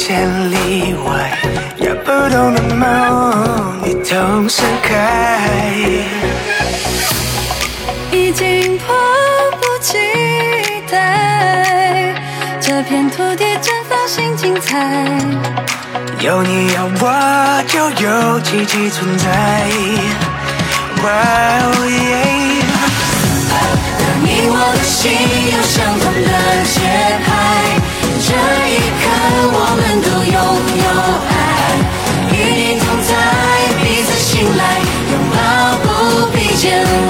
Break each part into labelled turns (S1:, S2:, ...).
S1: 千里外，要不动的梦，你同时开。
S2: 已经迫不及待，这片土地绽放新精彩。
S1: 有你有我，就有奇迹存在。哇哦耶！
S2: 当你我的心有相同的节拍，这一刻我们都拥有爱，与你同在，彼此信赖，拥抱不必见。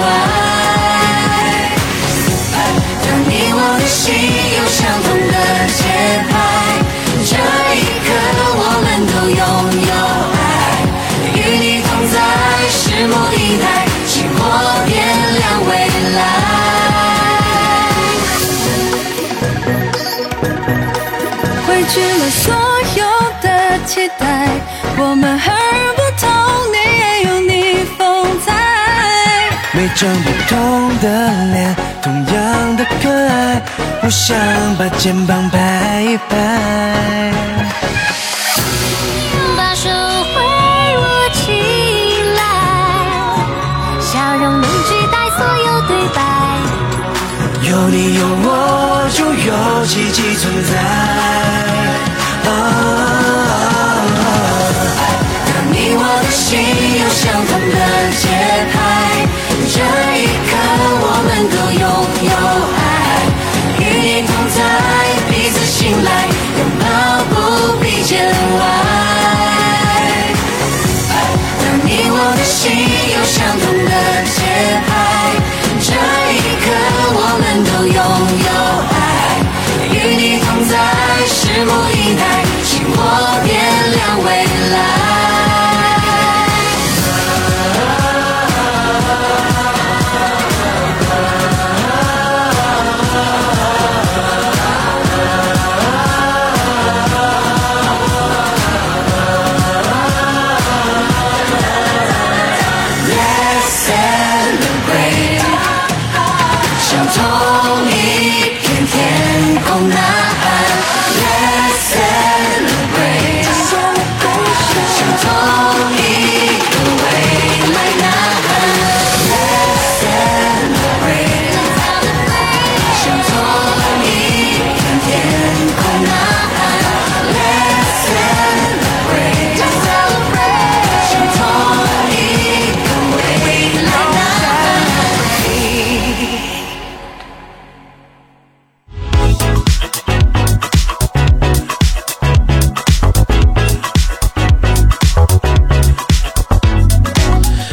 S1: 张不同的脸，同样的可爱，我想把肩膀拍一拍。
S3: 把手挥舞起来，笑容能取代所有对白。
S1: 有你有我，就有奇迹存在。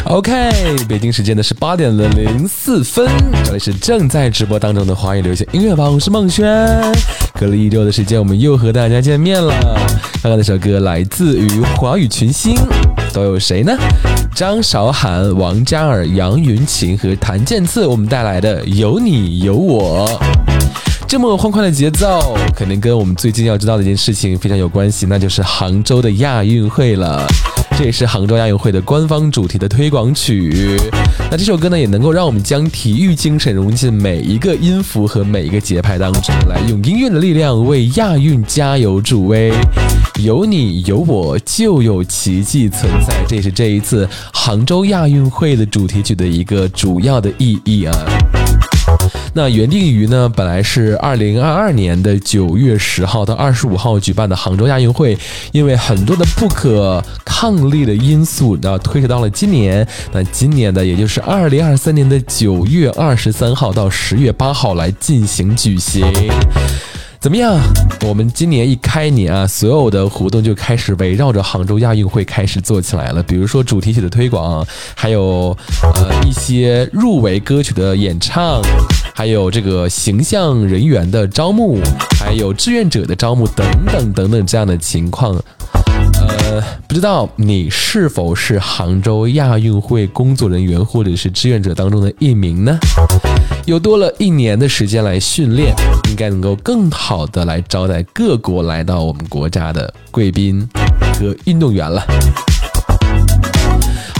S4: OK，北京时间的是八点的零四分，这里是正在直播当中的华语流行音乐榜，我是孟轩。隔了一周的时间，我们又和大家见面了。刚刚那首歌来自于华语群星，都有谁呢？张韶涵、王嘉尔、杨云晴和谭健次，我们带来的《有你有我》。这么欢快的节奏，肯定跟我们最近要知道的一件事情非常有关系，那就是杭州的亚运会了。这也是杭州亚运会的官方主题的推广曲。那这首歌呢，也能够让我们将体育精神融进每一个音符和每一个节拍当中，来用音乐的力量为亚运加油助威。有你有我，就有奇迹存在，这也是这一次杭州亚运会的主题曲的一个主要的意义啊。那原定于呢，本来是二零二二年的九月十号到二十五号举办的杭州亚运会，因为很多的不可抗力的因素，那推迟到了今年。那今年的也就是二零二三年的九月二十三号到十月八号来进行举行。怎么样？我们今年一开年啊，所有的活动就开始围绕着杭州亚运会开始做起来了。比如说主题曲的推广，还有呃一些入围歌曲的演唱，还有这个形象人员的招募，还有志愿者的招募等等等等这样的情况。呃，不知道你是否是杭州亚运会工作人员或者是志愿者当中的一名呢？有多了一年的时间来训练，应该能够更好的来招待各国来到我们国家的贵宾和运动员了。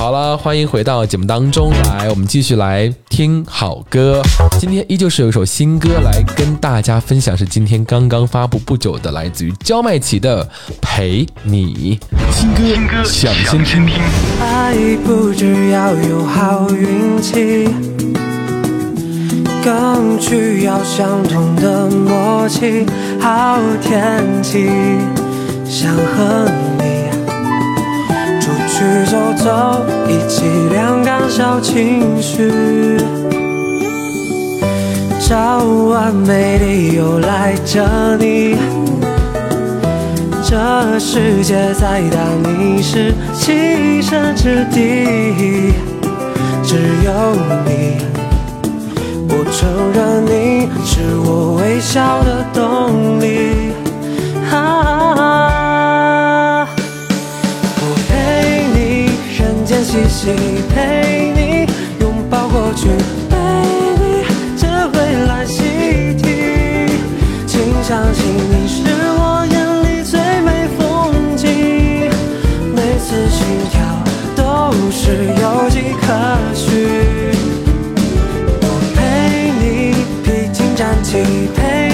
S4: 好了，欢迎回到节目当中来，我们继续来听好歌。今天依旧是有一首新歌来跟大家分享，是今天刚刚发布不久的，来自于焦麦琪的《陪你》新歌，想先听。
S1: 爱不只要有好运气，更需要相同的默契。好天气，想和你去走走，一起凉感小情绪。找完美理由来着你。这世界再大，你是栖身之地，只有你，我承认你是我微笑的动力。啊，一起，陪你拥抱过去，陪你这未来习题，请相信你是我眼里最美风景，每次心跳都是有迹可循。我陪你披荆斩棘，陪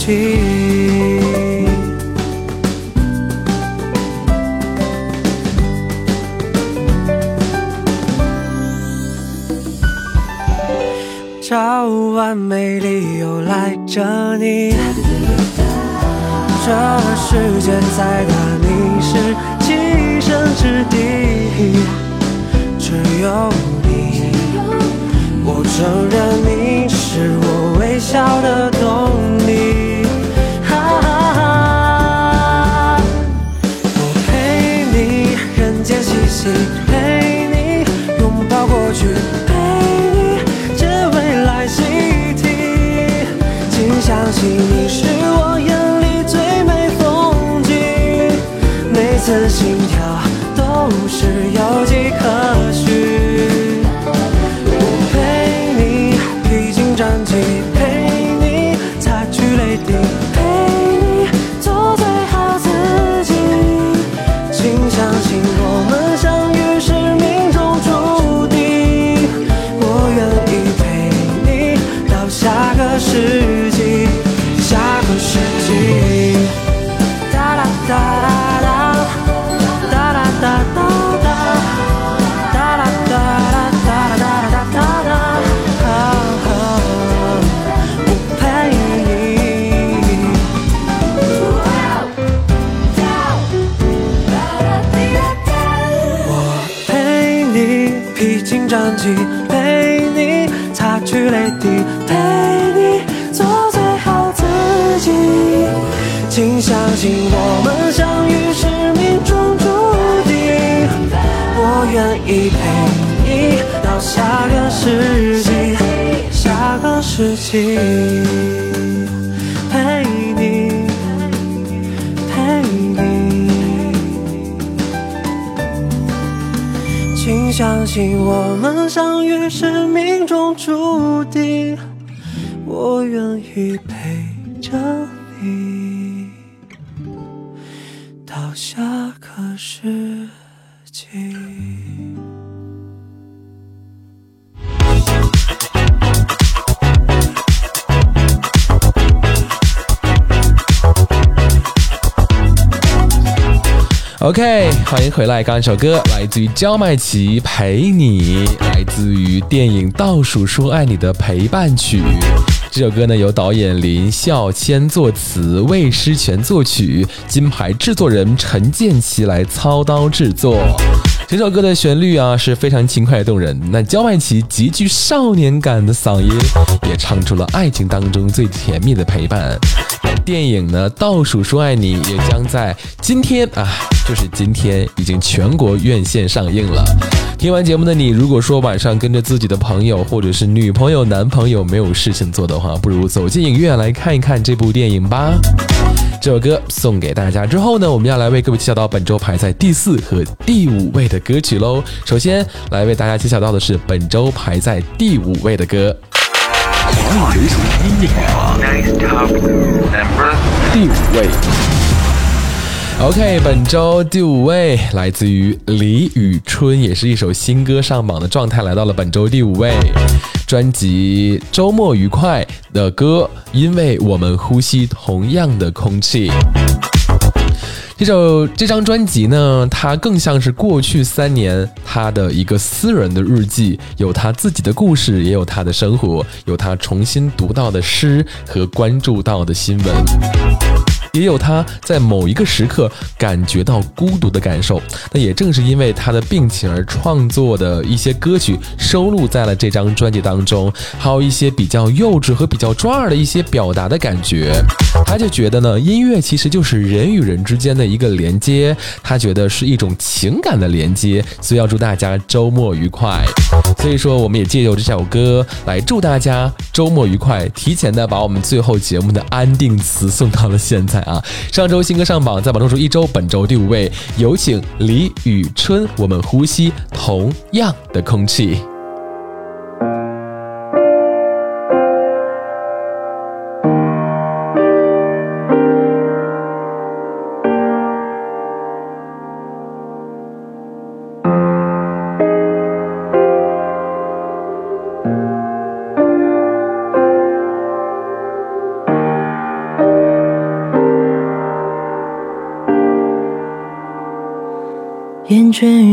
S1: 个世纪。找完美理由来着你。这世界再大，你是栖身之地，只有你，我承认你是我微笑的动力。陪你拥抱过去，陪你这未来习题。请相信你是我眼里最美风景，每次心跳都是有迹可我愿意陪你到下个世纪，下个世纪，陪你，陪你。请相信我们相遇是命中注定，我愿意陪着
S4: OK，欢迎回来。刚刚一首歌来自于焦麦琪《陪你》，来自于电影《倒数说爱你》的陪伴曲。这首歌呢由导演林孝谦作词，魏诗全作曲，金牌制作人陈建奇来操刀制作。整首歌的旋律啊是非常轻快动人，那焦麦琪极具少年感的嗓音也唱出了爱情当中最甜蜜的陪伴。电影呢《倒数说爱你》也将在今天啊，就是今天已经全国院线上映了。听完节目的你，如果说晚上跟着自己的朋友或者是女朋友、男朋友没有事情做的话，不如走进影院来看一看这部电影吧。这首歌送给大家之后呢，我们要来为各位揭晓到本周排在第四和第五位的歌曲喽。首先来为大家揭晓到的是本周排在第五位的歌，
S5: 华语流行音乐榜
S4: 第五位。OK，本周第五位来自于李宇春，也是一首新歌上榜的状态，来到了本周第五位。专辑《周末愉快》的歌，因为我们呼吸同样的空气。这首这张专辑呢，它更像是过去三年他的一个私人的日记，有他自己的故事，也有他的生活，有他重新读到的诗和关注到的新闻。也有他在某一个时刻感觉到孤独的感受，那也正是因为他的病情而创作的一些歌曲收录在了这张专辑当中，还有一些比较幼稚和比较抓耳的一些表达的感觉。他就觉得呢，音乐其实就是人与人之间的一个连接，他觉得是一种情感的连接，所以要祝大家周末愉快。所以说，我们也借由这首歌来祝大家周末愉快，提前的把我们最后节目的安定词送到了现在。啊！上周新歌上榜，在榜中数一周，本周第五位，有请李宇春。我们呼吸同样的空气。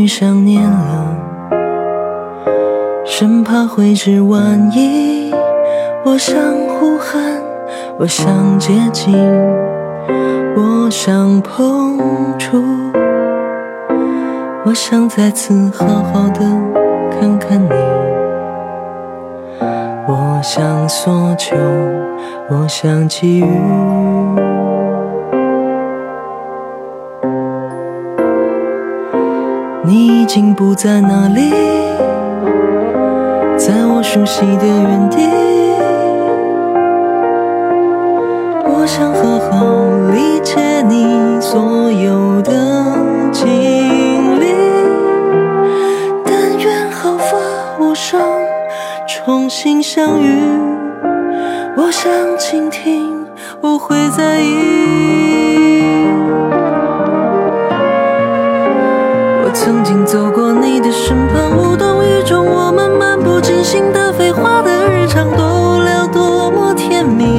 S6: 想念了，生怕会是万一。我想呼喊，我想接近，我想碰触，我想再次好好的看看你。我想索求，我想给予。经不在那里，在我熟悉的原地。我想好好理解你所有的经历，但愿毫发无伤，重新相遇。我想倾听，我会在意。曾经走过你的身旁，无动于衷。我们漫不经心的废话的日常，都聊多么甜蜜。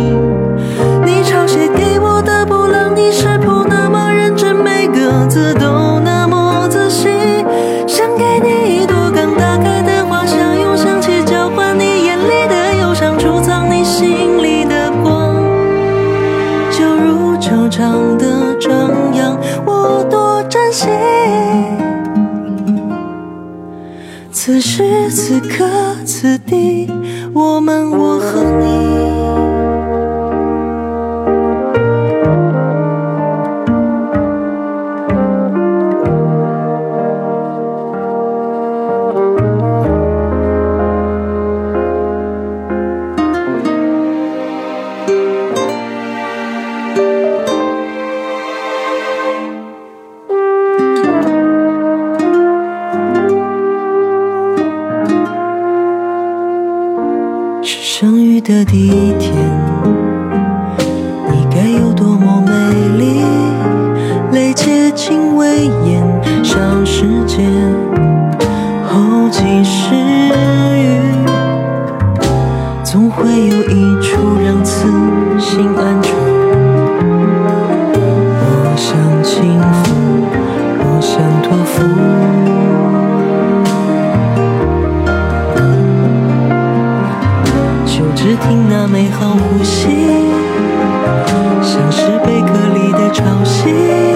S6: 此地，会有一处让此心安住。我想轻抚，我想托付。就只听那美好呼吸，像是贝壳里的潮汐，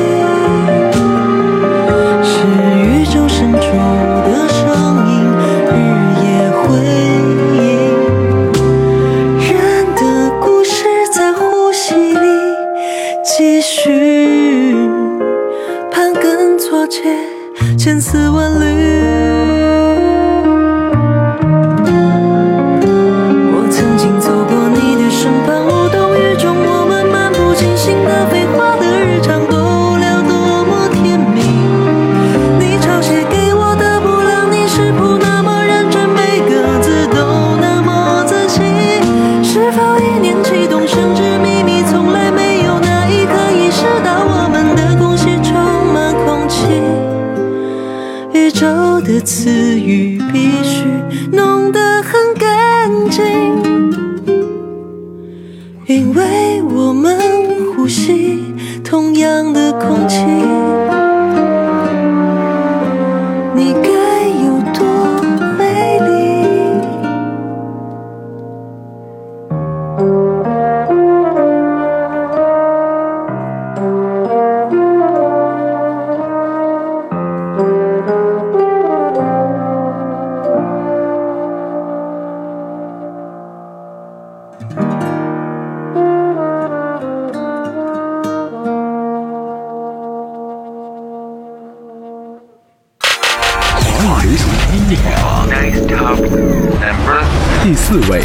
S5: 第四位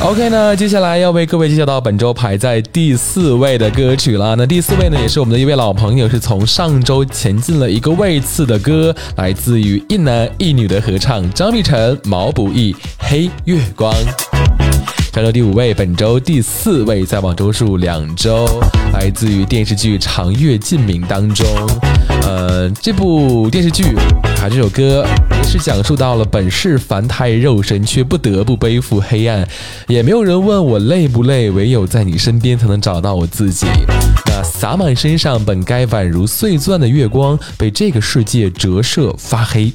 S4: ，OK 呢，接下来要为各位介绍到本周排在第四位的歌曲了。那第四位呢，也是我们的一位老朋友，是从上周前进了一个位次的歌，来自于一男一女的合唱，张碧晨、毛不易，《黑月光》。上周第五位，本周第四位，再往周数两周，来自于电视剧《长月烬明》当中。呃，这部电视剧还这首歌，是讲述到了本是凡胎肉身，却不得不背负黑暗。也没有人问我累不累，唯有在你身边才能找到我自己。那洒满身上本该宛如碎钻的月光，被这个世界折射发黑。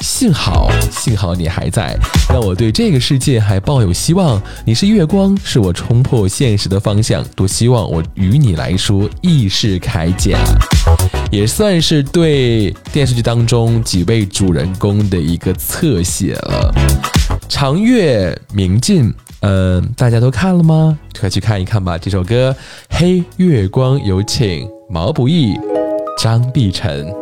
S4: 幸好，幸好你还在，让我对这个世界还抱有希望。你是月光，是我冲破现实的方向。多希望我与你来说亦是铠甲，也算是对电视剧当中几位主人公的一个侧写了。长月明镜，嗯、大家都看了吗？快去看一看吧。这首歌《黑月光》，有请毛不易、张碧晨。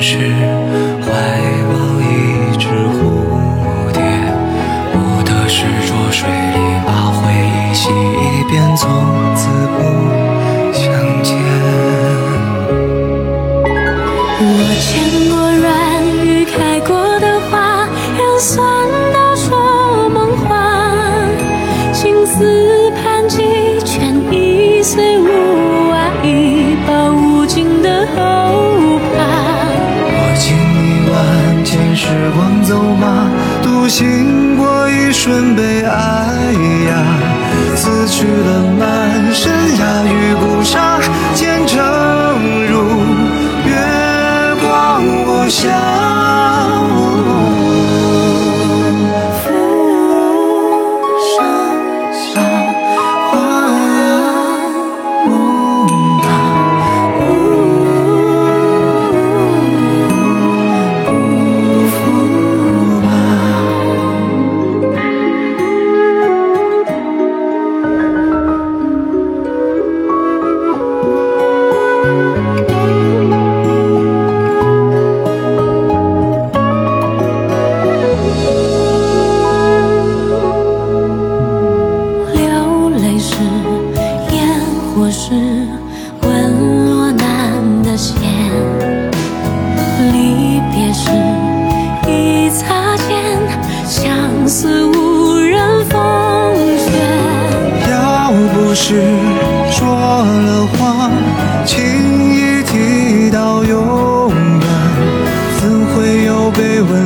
S7: 是
S8: 独行过一瞬悲哀呀。撕去了
S3: they were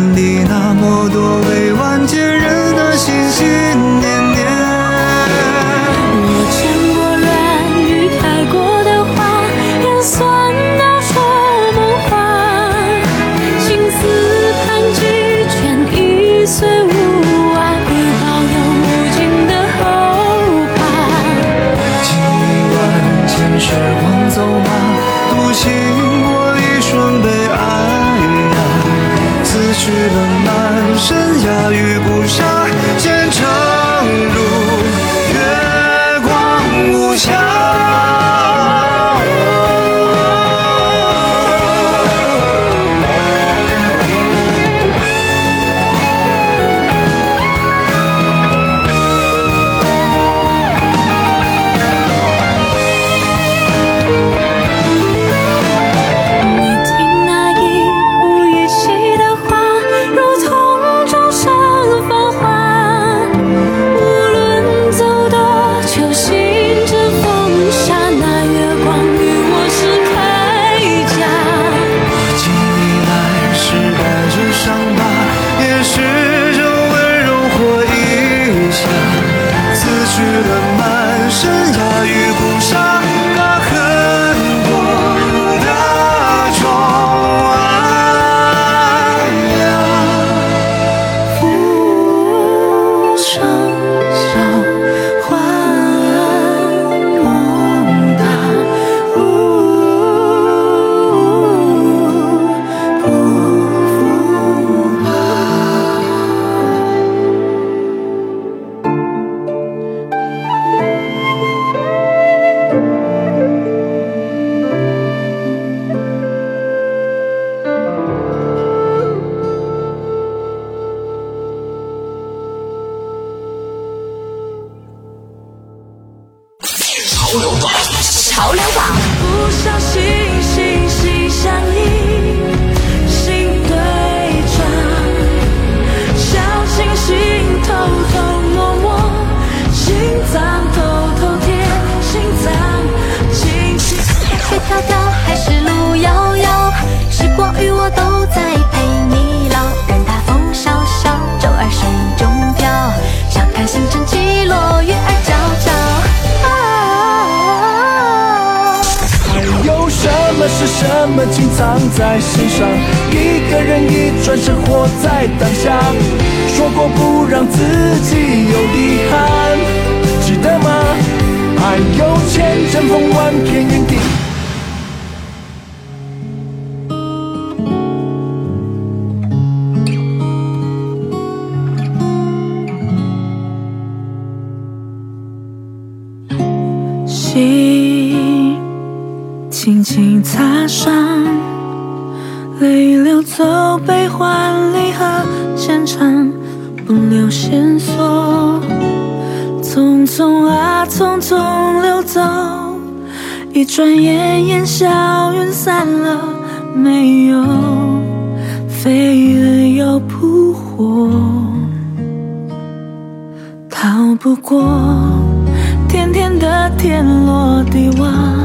S3: 落
S1: 地
S7: 忘，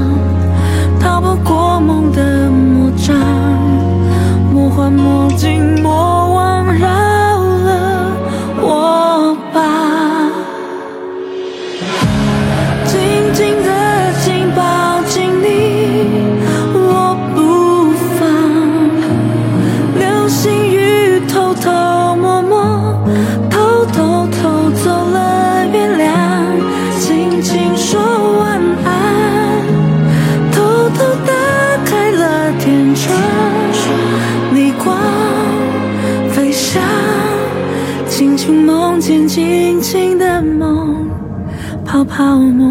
S7: 泡沫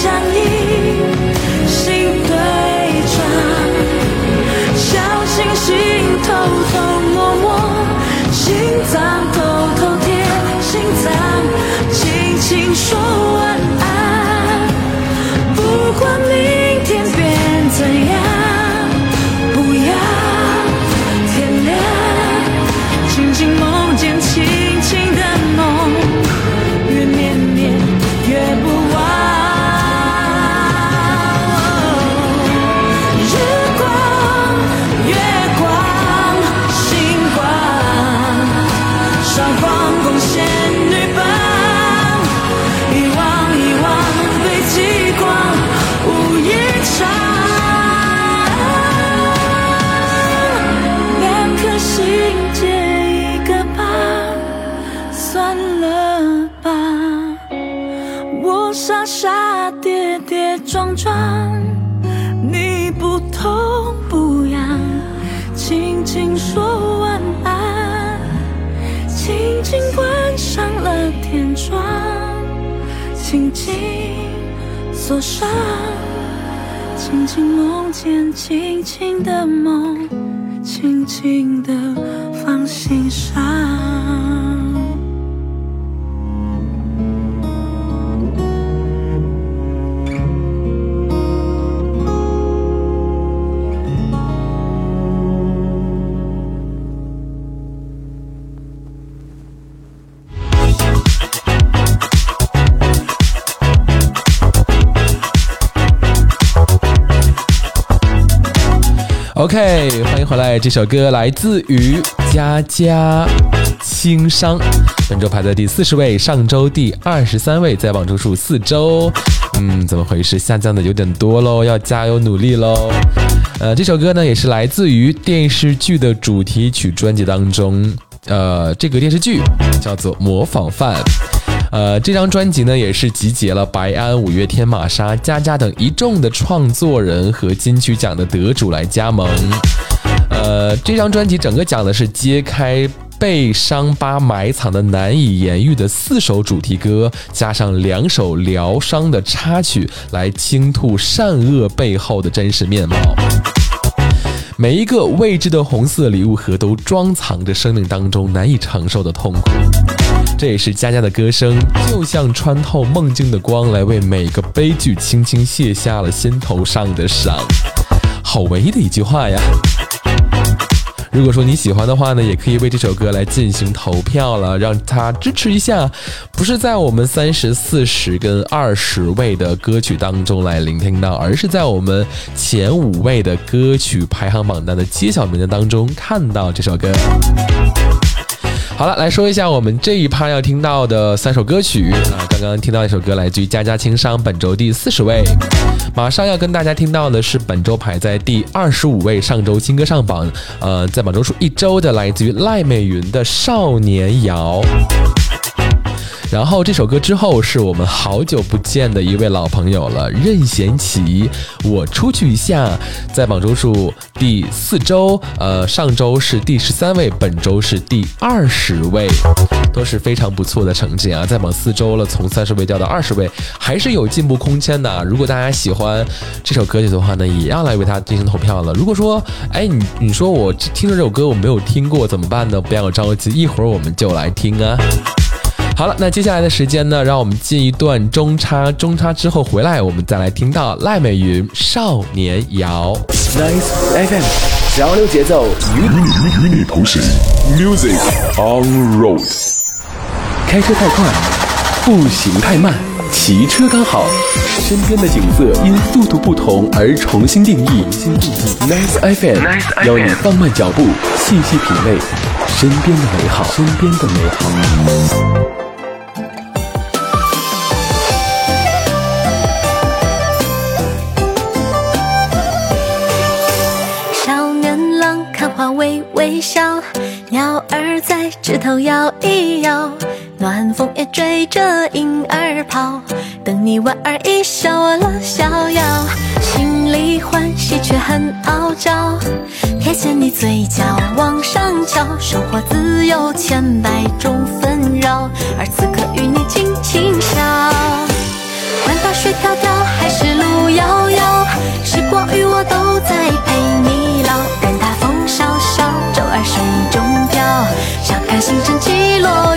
S7: 想你。
S3: 上，轻轻梦见，轻轻的梦，轻轻的
S4: OK，欢迎回来。这首歌来自于佳佳，轻伤，本周排在第四十位，上周第二十三位，在榜周数四周。嗯，怎么回事？下降的有点多喽，要加油努力喽。呃，这首歌呢也是来自于电视剧的主题曲专辑当中。呃，这个电视剧叫做《模仿犯》。呃，这张专辑呢，也是集结了白安、五月天、玛莎、佳佳等一众的创作人和金曲奖的得主来加盟。呃，这张专辑整个讲的是揭开被伤疤埋藏的难以言喻的四首主题歌，加上两首疗伤的插曲，来倾吐善恶背后的真实面貌。每一个未知的红色礼物盒，都装藏着生命当中难以承受的痛苦。这也是佳佳的歌声，就像穿透梦境的光，来为每个悲剧轻轻卸下了心头上的伤。好唯一的一句话呀！如果说你喜欢的话呢，也可以为这首歌来进行投票了，让他支持一下。不是在我们三十四十跟二十位的歌曲当中来聆听到，而是在我们前五位的歌曲排行榜单的揭晓名单当中看到这首歌。好了，来说一下我们这一趴要听到的三首歌曲啊。刚刚听到一首歌来自于佳佳轻商，本周第四十位。马上要跟大家听到的是本周排在第二十五位，上周新歌上榜，呃，在榜中数一周的，来自于赖美云的《少年谣》。然后这首歌之后是我们好久不见的一位老朋友了，任贤齐。我出去一下，在榜周数第四周，呃，上周是第十三位，本周是第二十位，都是非常不错的成绩啊！在榜四周了，从三十位掉到二十位，还是有进步空间的啊。如果大家喜欢这首歌曲的话呢，也要来为它进行投票了。如果说，哎，你你说我听着这首歌我没有听过怎么办呢？不要着急，一会儿我们就来听啊。好了，那接下来的时间呢，让我们进一段中插，中插之后回来，我们再来听到赖美云《少年谣》。
S5: Nice FM，潮流节奏与你与你同行，Music on road。开车太快，步行太慢，骑车刚好，身边的景色因速度不同而重新定义。Nice FM，邀你放慢脚步，细细品味身边的美好，身边的美好。
S3: 儿在枝头摇一摇，暖风也追着莺儿跑。等你莞尔一笑，我乐逍遥，心里欢喜却很傲娇。瞥见你嘴角往上翘，生活自有千百种纷扰，而此刻与你尽情笑。管他水迢迢还是路遥遥，时光与我都在星辰起落，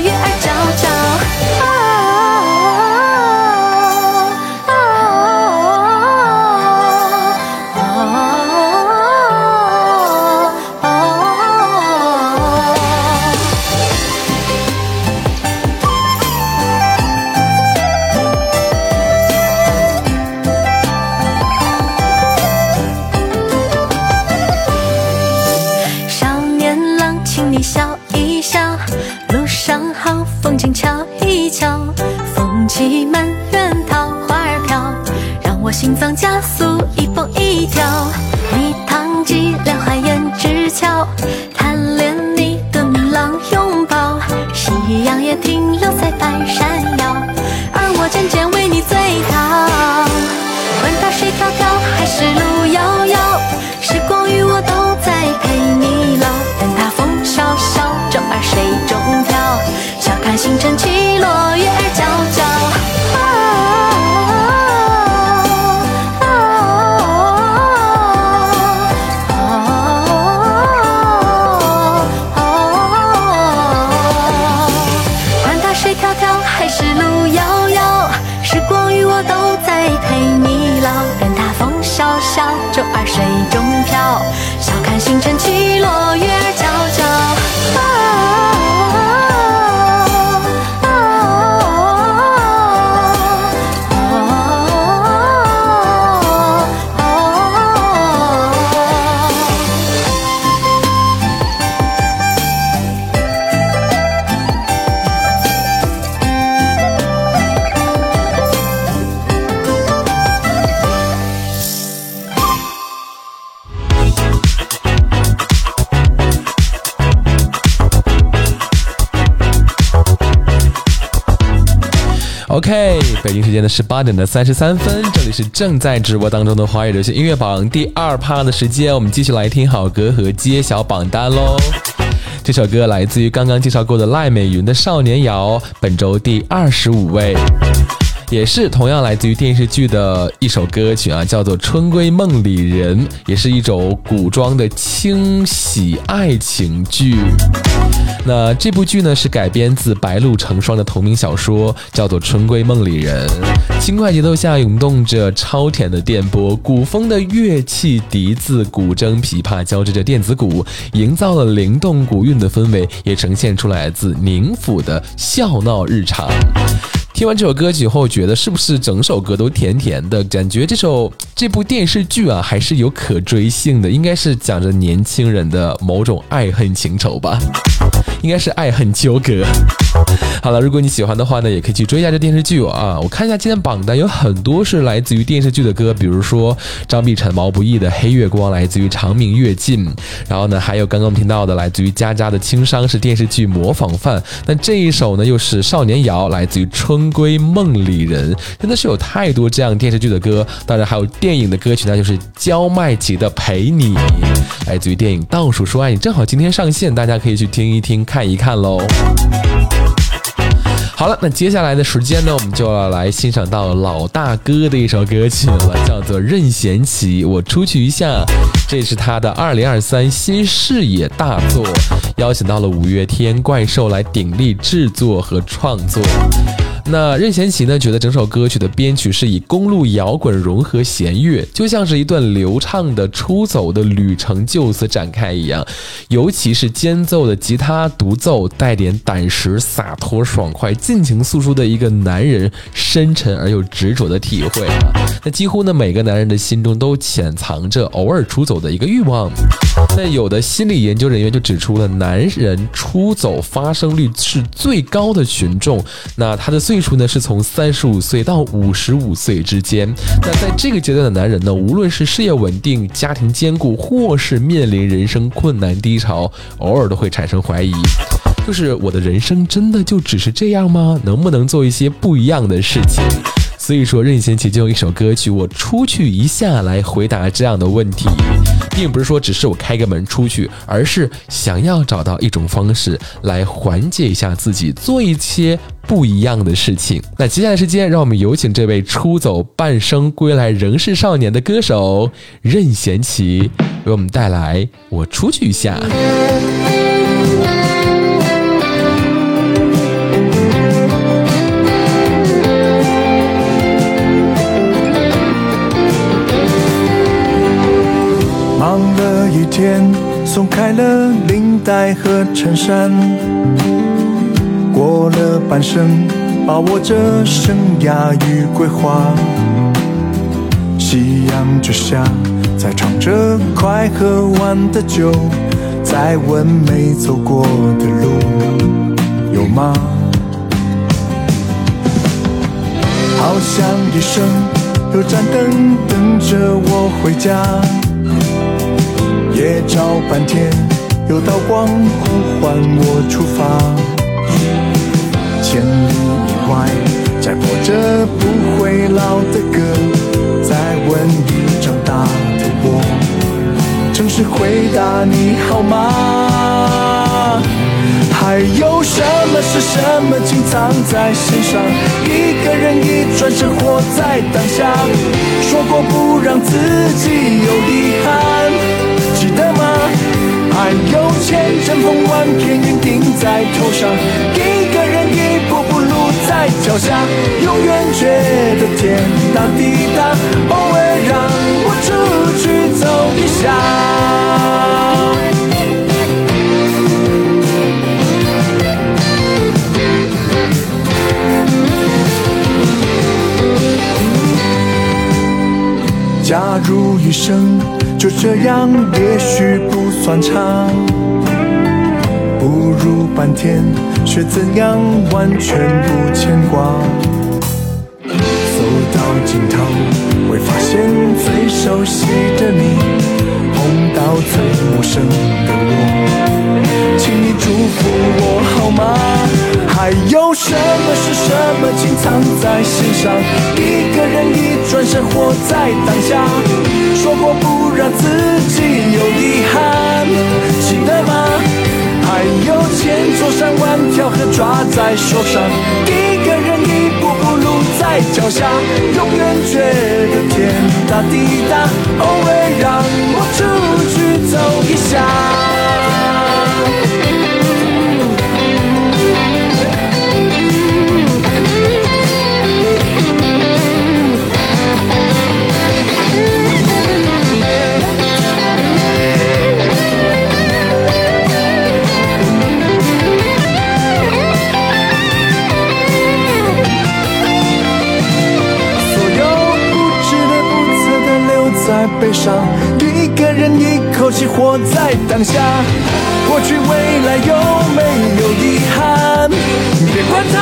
S4: 北京时间的十八点的三十三分，这里是正在直播当中的华语流行音乐榜第二趴的时间，我们继续来听好歌和揭晓榜单喽。这首歌来自于刚刚介绍过的赖美云的《少年谣》，本周第二十五位。也是同样来自于电视剧的一首歌曲啊，叫做《春闺梦里人》，也是一种古装的轻喜爱情剧。那这部剧呢是改编自白鹿成双的同名小说，叫做《春闺梦里人》。轻快节奏下涌动着超甜的电波，古风的乐器笛子、古筝、琵琶交织着电子鼓，营造了灵动古韵的氛围，也呈现出来自宁府的笑闹日常。听完这首歌曲后，觉得是不是整首歌都甜甜的？感觉这首这部电视剧啊，还是有可追性的，应该是讲着年轻人的某种爱恨情仇吧，应该是爱恨纠葛。好了，如果你喜欢的话呢，也可以去追一下这电视剧啊。我看一下今天榜单有很多是来自于电视剧的歌，比如说张碧晨、毛不易的《黑月光》来自于《长明月烬》，然后呢还有刚刚我们听到的来自于佳佳的《轻伤》是电视剧模仿范，那这一首呢又是《少年谣》来自于《春闺梦里人》，真的是有太多这样电视剧的歌，当然还有电影的歌曲，那就是焦麦琪的《陪你》，来自于电影《倒数说爱你》，正好今天上线，大家可以去听一听、看一看喽。好了，那接下来的时间呢，我们就要来欣赏到老大哥的一首歌曲了，叫做任贤齐。我出去一下，这是他的二零二三新视野大作，邀请到了五月天、怪兽来鼎力制作和创作。那任贤齐呢，觉得整首歌曲的编曲是以公路摇滚融合弦乐，就像是一段流畅的出走的旅程就此展开一样。尤其是间奏的吉他独奏，带点胆识、洒脱、爽快，尽情诉说的一个男人深沉而又执着的体会啊。那几乎呢，每个男人的心中都潜藏着偶尔出走的一个欲望。那有的心理研究人员就指出了，男人出走发生率是最高的群众。那他的岁数呢，是从三十五岁到五十五岁之间。那在这个阶段的男人呢，无论是事业稳定、家庭坚固，或是面临人生困难低潮，偶尔都会产生怀疑。就是我的人生真的就只是这样吗？能不能做一些不一样的事情？所以说，任贤齐就用一首歌曲《我出去一下》来回答这样的问题，并不是说只是我开个门出去，而是想要找到一种方式来缓解一下自己，做一些不一样的事情。那接下来时间，让我们有请这位出走半生归来仍是少年的歌手任贤齐，为我们带来《我出去一下》。
S9: 忙了一天，松开了领带和衬衫，过了半生，把握着生涯与规划。夕阳之下，在唱着快喝完的酒，在问没走过的路有吗？好像一生有盏灯等着我回家。夜照半天，有道光呼唤我出发。千里以外，在播着不会老的歌，再问已长大的我，诚实回答你好吗？还有什么是什么紧藏在心上？一个人一转身活在当下，说过不让自己有遗憾。还有千山峰，万片云顶在头上，一个人一步步路在脚下，永远觉得天大地大，偶尔让我出去走一下。假如余生。就这样，也许不算长，不如半天，却怎样完全不牵挂。走到尽头，会发现最熟悉的你，碰到最陌生的我，请你祝福我好吗？还有什么是什么情藏在心上？一个人一转身，活在当下。说过不让自己有遗憾，记得吗？还有千座山万条河抓在手上，一个人一步步路在脚下，永远觉得天大地大，偶尔让我出去走一下。上，一个人一口气活在当下。过去、未来有没有遗憾？别管它，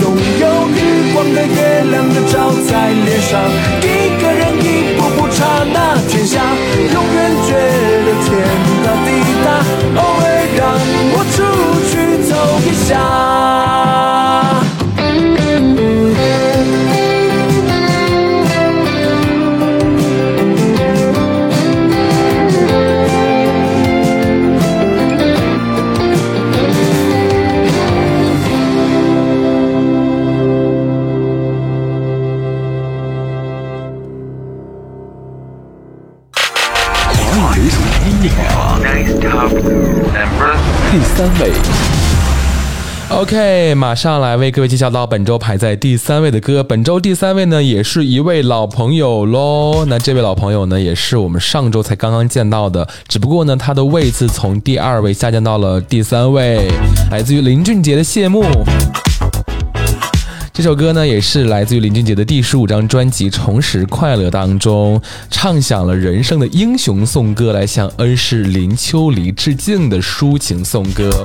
S9: 总有日光的、月亮的照在脸上。一个人一步步刹那天下，永远觉得天大地大，偶尔让我出去走一下。
S4: OK，马上来为各位介绍到本周排在第三位的歌。本周第三位呢，也是一位老朋友喽。那这位老朋友呢，也是我们上周才刚刚见到的，只不过呢，他的位次从第二位下降到了第三位，来自于林俊杰的《谢幕》。这首歌呢，也是来自于林俊杰的第十五张专辑《重拾快乐》当中，唱响了人生的英雄颂歌，来向恩师林秋离致敬的抒情颂歌。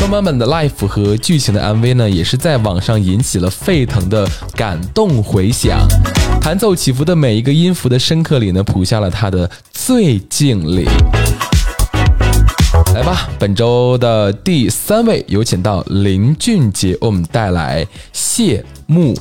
S4: 双版本的 Life 和剧情的 MV 呢，也是在网上引起了沸腾的感动回响。弹奏起伏的每一个音符的深刻里呢，谱下了他的最敬礼。来吧，本周的第三位有请到林俊杰为我们带来《谢幕》。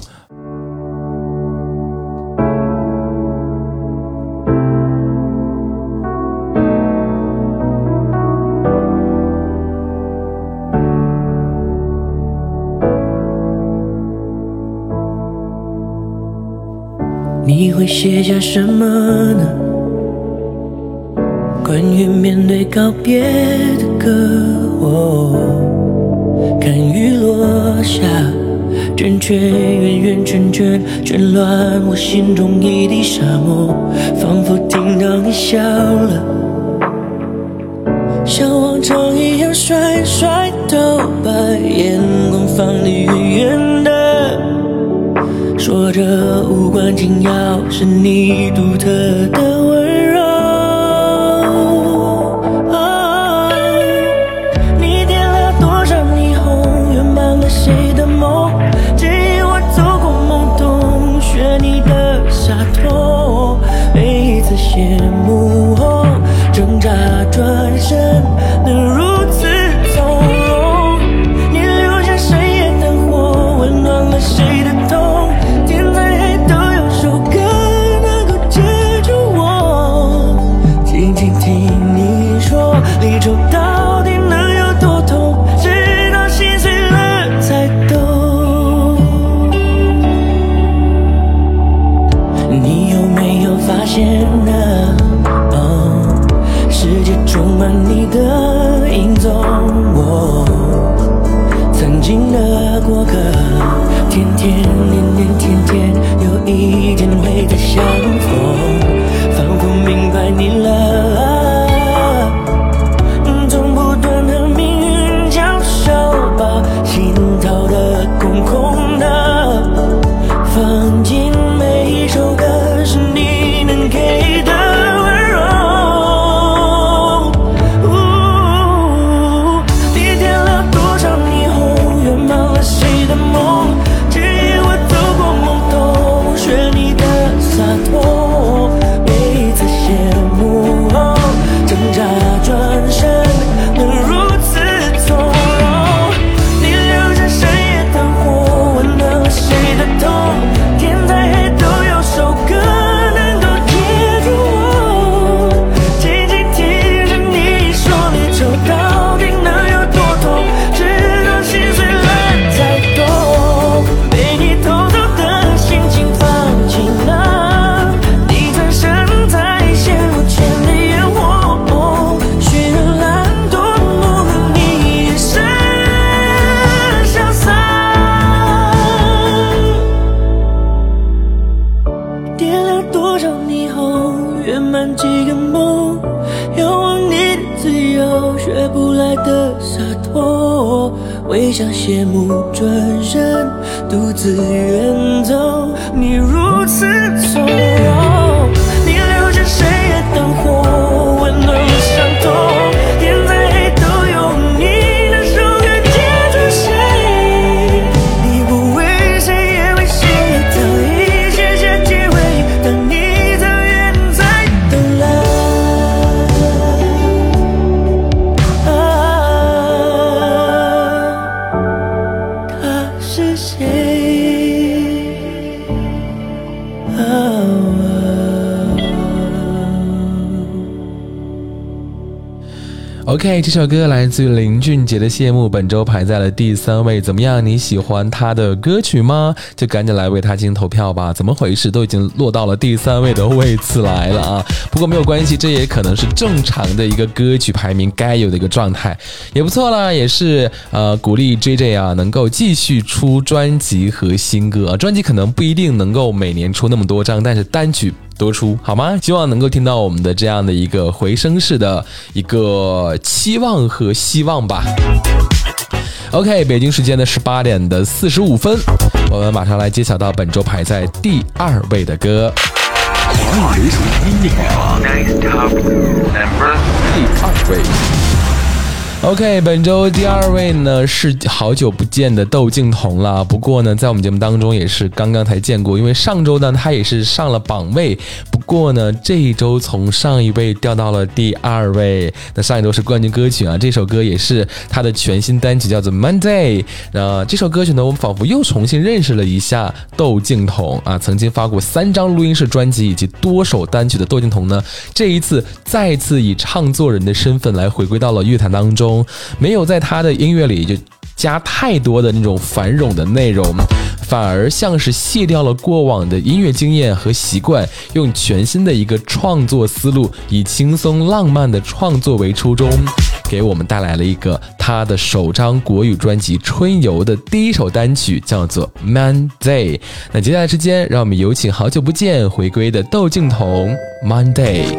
S7: 写下什么呢？关于面对告别的歌，哦，看雨落下，圈圈圆圆圈圈圈乱我心中一地沙漠，仿佛听到你笑了，像往常一样甩甩头把眼光放得远远的。说着无关紧要，是你独特的温柔。啊你点了多少霓虹，圆满了谁的梦？指引我走过懵懂，学你的洒脱。每一次谢幕后，挣扎的相逢，仿佛明白你了。
S4: OK，这首歌来自于林俊杰的《谢幕》，本周排在了第三位。怎么样？你喜欢他的歌曲吗？就赶紧来为他进行投票吧。怎么回事？都已经落到了第三位的位次来了啊！不过没有关系，这也可能是正常的一个歌曲排名该有的一个状态，也不错啦。也是呃鼓励 JJ 啊能够继续出专辑和新歌。专辑可能不一定能够每年出那么多张，但是单曲。多出好吗？希望能够听到我们的这样的一个回声式的一个期望和希望吧。OK，北京时间的十八点的四十五分，我们马上来揭晓到本周排在第二位的歌。
S5: 华语流行音乐第二位，
S4: OK，本周第二位呢是好久不见的窦靖童了。不过呢，在我们节目当中也是刚刚才见过，因为上周呢他也是上了榜位。不过呢，这一周从上一位掉到了第二位。那上一周是冠军歌曲啊，这首歌也是他的全新单曲，叫做《Monday》。那这首歌曲呢，我们仿佛又重新认识了一下窦靖童啊。曾经发过三张录音室专辑以及多首单曲的窦靖童呢，这一次再次以唱作人的身份来回归到了乐坛当中，没有在他的音乐里就加太多的那种繁冗的内容，反而像是卸掉了过往的音乐经验和习惯，用全新的一个创作思路，以轻松浪漫的创作为初衷，给我们带来了一个他的首张国语专辑《春游》的第一首单曲，叫做《Monday》。那接下来时间，让我们有请好久不见回归的窦靖童《Monday》。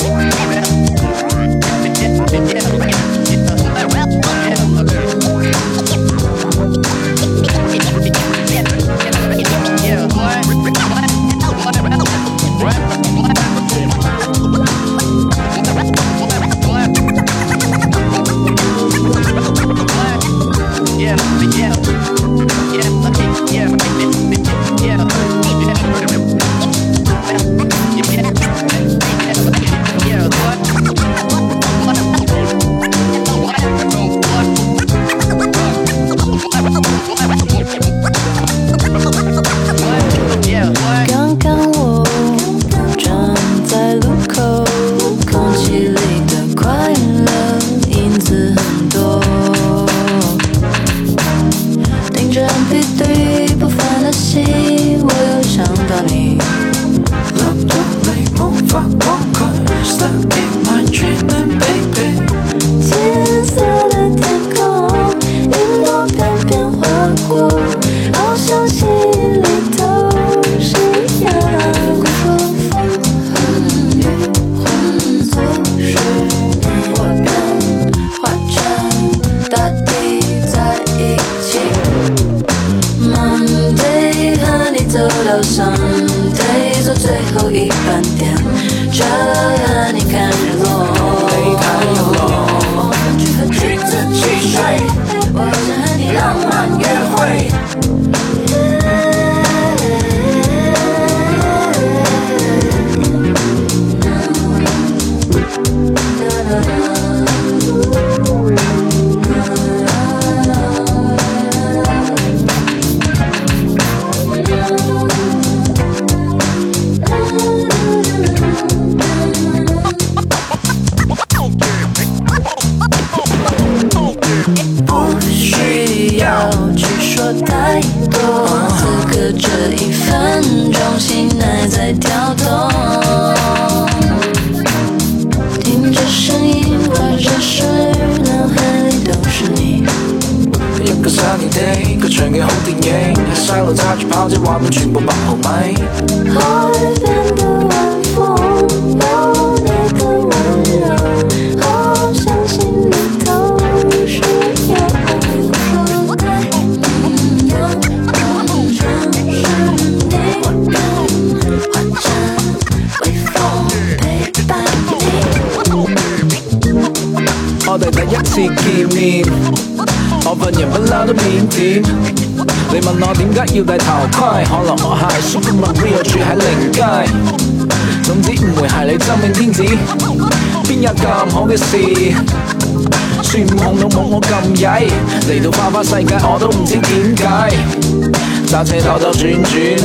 S10: 嚟到花花世界我都唔知點解。揸車兜兜轉轉，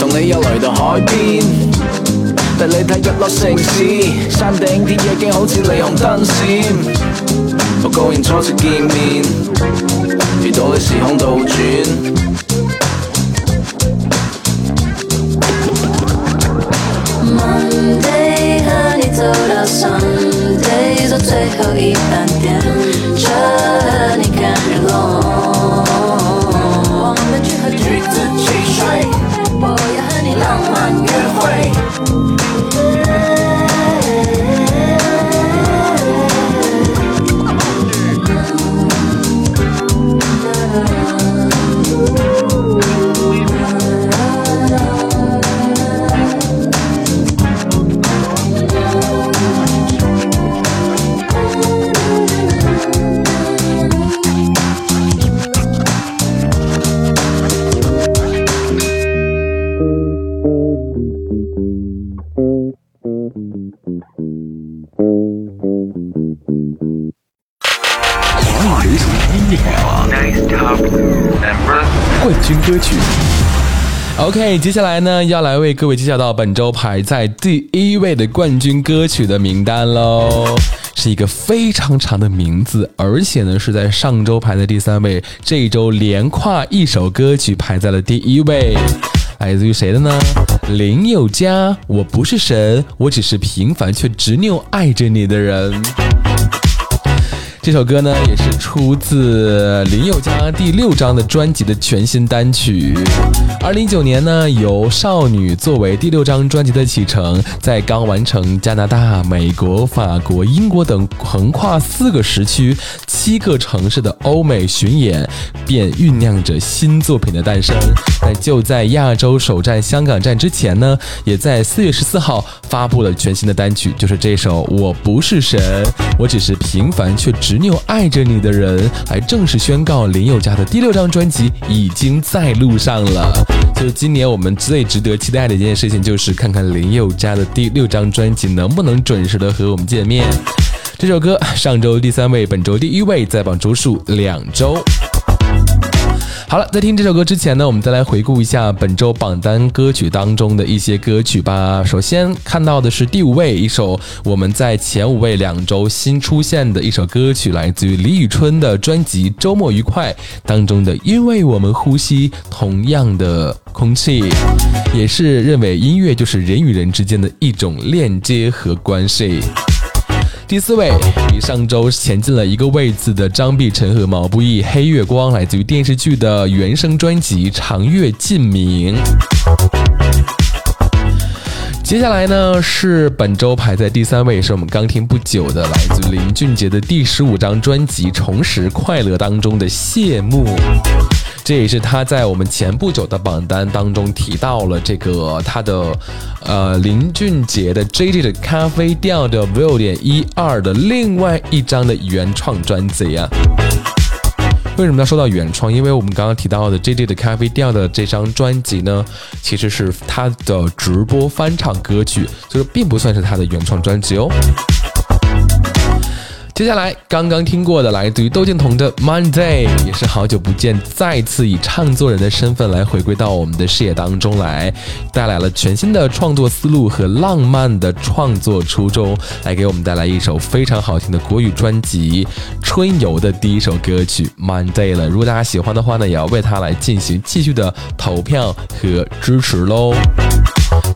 S10: 同你又嚟到海邊。帶你睇日落城市，山頂啲夜景好似霓虹燈閃。我高興初次見面，遇到你時空倒轉。
S2: Monday 和你走到 Sunday，坐最後一班
S4: 接下来呢，要来为各位揭晓到本周排在第一位的冠军歌曲的名单喽。是一个非常长的名字，而且呢是在上周排在第三位，这一周连跨一首歌曲排在了第一位，来自于谁的呢？林宥嘉，我不是神，我只是平凡却执拗爱着你的人。这首歌呢，也是出自林宥嘉第六张的专辑的全新单曲。二零一九年呢，由《少女》作为第六张专辑的启程，在刚完成加拿大、美国、法国、英国等横跨四个时区、七个城市的欧美巡演，便酝酿着新作品的诞生。但就在亚洲首站香港站之前呢，也在四月十四号发布了全新的单曲，就是这首《我不是神，我只是平凡却执执拗爱着你的人》，还正式宣告林宥嘉的第六张专辑已经在路上了。就是今年我们最值得期待的一件事情，就是看看林宥嘉的第六张专辑能不能准时的和我们见面。这首歌上周第三位，本周第一位，在榜周数两周。好了，在听这首歌之前呢，我们再来回顾一下本周榜单歌曲当中的一些歌曲吧。首先看到的是第五位，一首我们在前五位两周新出现的一首歌曲，来自于李宇春的专辑《周末愉快》当中的《因为我们呼吸同样的空气》，也是认为音乐就是人与人之间的一种链接和关系。第四位，比上周前进了一个位次的张碧晨和毛不易《黑月光》，来自于电视剧的原声专辑《长月烬明》。接下来呢是本周排在第三位，是我们刚听不久的，来自林俊杰的第十五张专辑《重拾快乐》当中的谢幕。这也是他在我们前不久的榜单当中提到了这个他的呃林俊杰的 JJ 的咖啡调的 V. 点一二的另外一张的原创专辑啊。为什么要说到原创？因为我们刚刚提到的 JJ 的咖啡调的这张专辑呢，其实是他的直播翻唱歌曲，所以并不算是他的原创专辑哦。接下来刚刚听过的来自于窦靖童的《Monday》，也是好久不见，再次以唱作人的身份来回归到我们的视野当中来，带来了全新的创作思路和浪漫的创作初衷，来给我们带来一首非常好听的国语专辑《春游》的第一首歌曲《Monday》了。如果大家喜欢的话呢，也要为它来进行继续的投票和支持喽。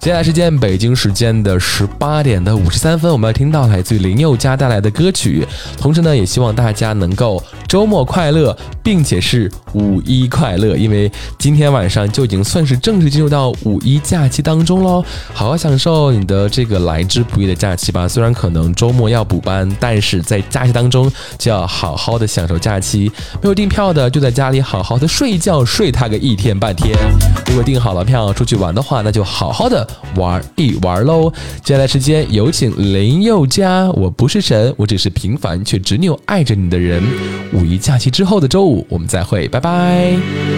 S4: 接下来时间，北京时间的十八点的五十三分，我们要听到来自于林宥嘉带来的歌曲。同时呢，也希望大家能够周末快乐，并且是五一快乐，因为今天晚上就已经算是正式进入到五一假期当中喽。好好享受你的这个来之不易的假期吧。虽然可能周末要补班，但是在假期当中就要好好的享受假期。没有订票的，就在家里好好的睡一觉，睡它个一天半天。如果订好了票出去玩的话，那就好好好的玩一玩喽。接下来时间有请林宥嘉。我不是神我只是平凡却执拗爱着你的人。五一假期之后的周五我们再会拜拜。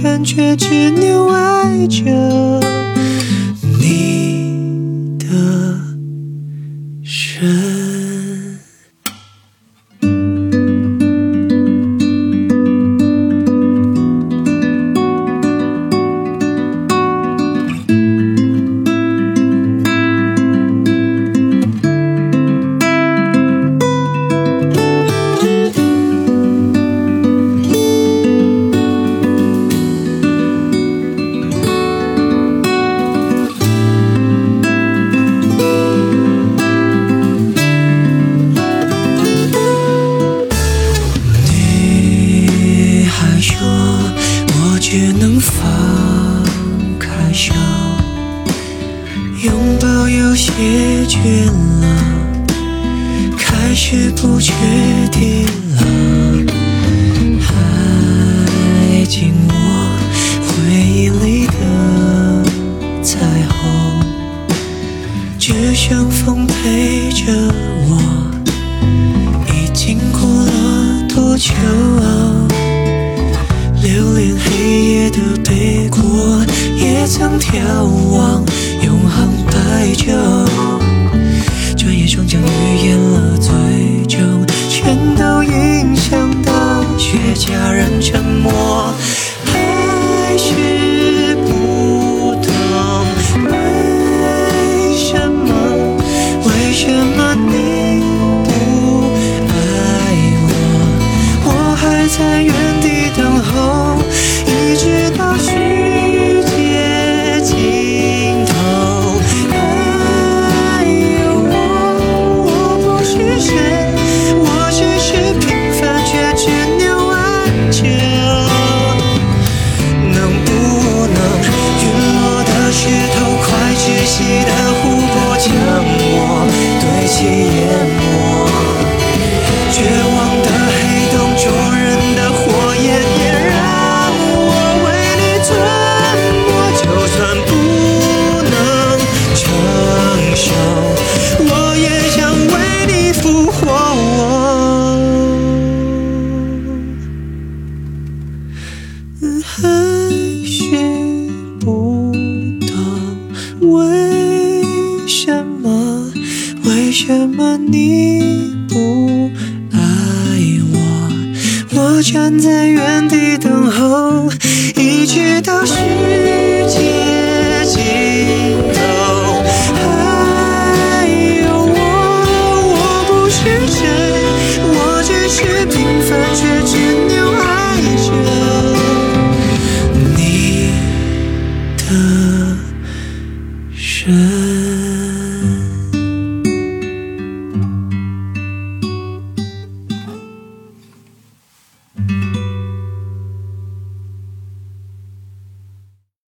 S6: 分却执念。家人沉默